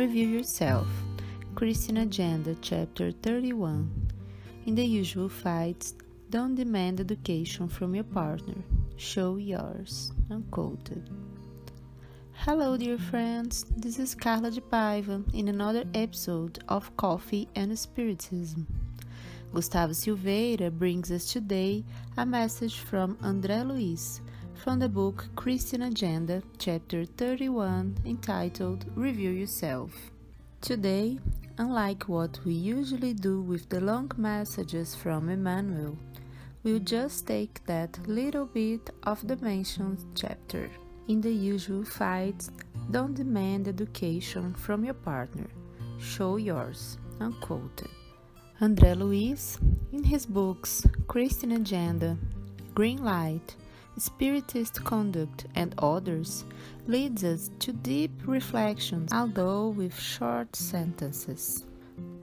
Review Yourself. Christian Agenda, Chapter 31. In the usual fights, don't demand education from your partner. Show yours. Unquoted. Hello, dear friends. This is Carla de Paiva in another episode of Coffee and Spiritism. Gustavo Silveira brings us today a message from André Luiz from the book Christian Agenda, chapter 31, entitled Review Yourself. Today, unlike what we usually do with the long messages from Emmanuel, we'll just take that little bit of the mentioned chapter. In the usual fights, don't demand education from your partner. Show yours. Unquoted. André Luiz, in his books Christian Agenda, Green Light, Spiritist conduct, and others leads us to deep reflections, although with short sentences.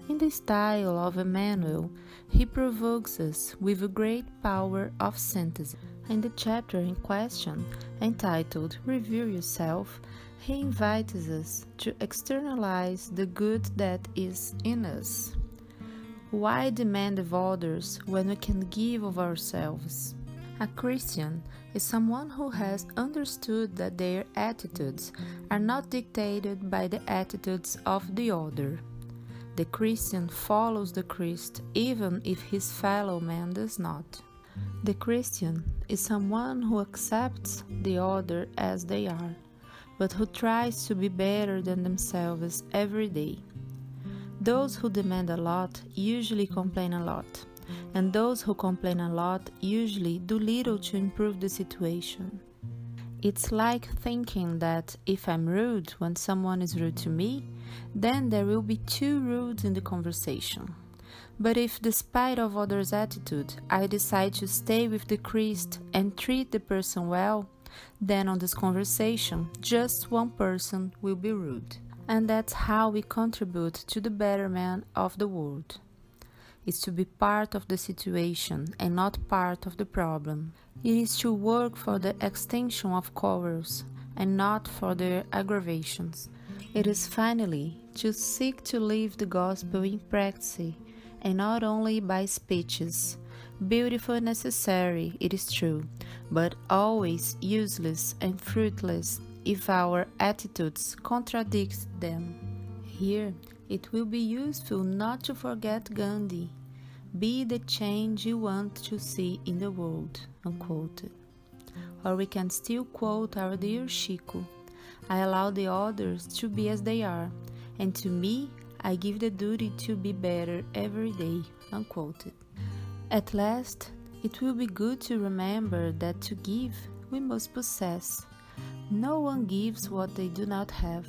In the style of Emmanuel, he provokes us with a great power of synthesis. In the chapter in question, entitled Review Yourself, he invites us to externalize the good that is in us. Why demand of others when we can give of ourselves? A Christian is someone who has understood that their attitudes are not dictated by the attitudes of the other. The Christian follows the Christ even if his fellow man does not. The Christian is someone who accepts the other as they are, but who tries to be better than themselves every day. Those who demand a lot usually complain a lot and those who complain a lot usually do little to improve the situation. It's like thinking that if I'm rude when someone is rude to me, then there will be two rudes in the conversation. But if, despite of others' attitude, I decide to stay with the Christ and treat the person well, then on this conversation, just one person will be rude. And that's how we contribute to the betterment of the world is to be part of the situation and not part of the problem. It is to work for the extinction of quarrels and not for their aggravations. It is finally to seek to live the gospel in practice and not only by speeches. Beautiful and necessary, it is true, but always useless and fruitless if our attitudes contradict them. Here, it will be useful not to forget Gandhi. Be the change you want to see in the world. Unquote. Or we can still quote our dear Chico I allow the others to be as they are, and to me I give the duty to be better every day. Unquote. At last, it will be good to remember that to give we must possess. No one gives what they do not have.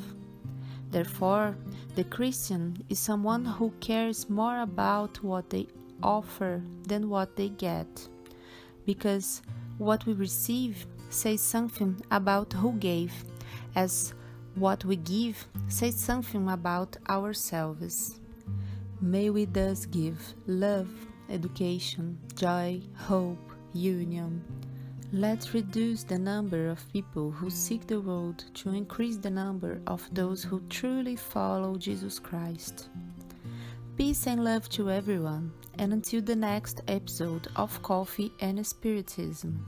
Therefore, the Christian is someone who cares more about what they offer than what they get, because what we receive says something about who gave, as what we give says something about ourselves. May we thus give love, education, joy, hope, union, Let's reduce the number of people who seek the world to increase the number of those who truly follow Jesus Christ. Peace and love to everyone, and until the next episode of Coffee and Spiritism.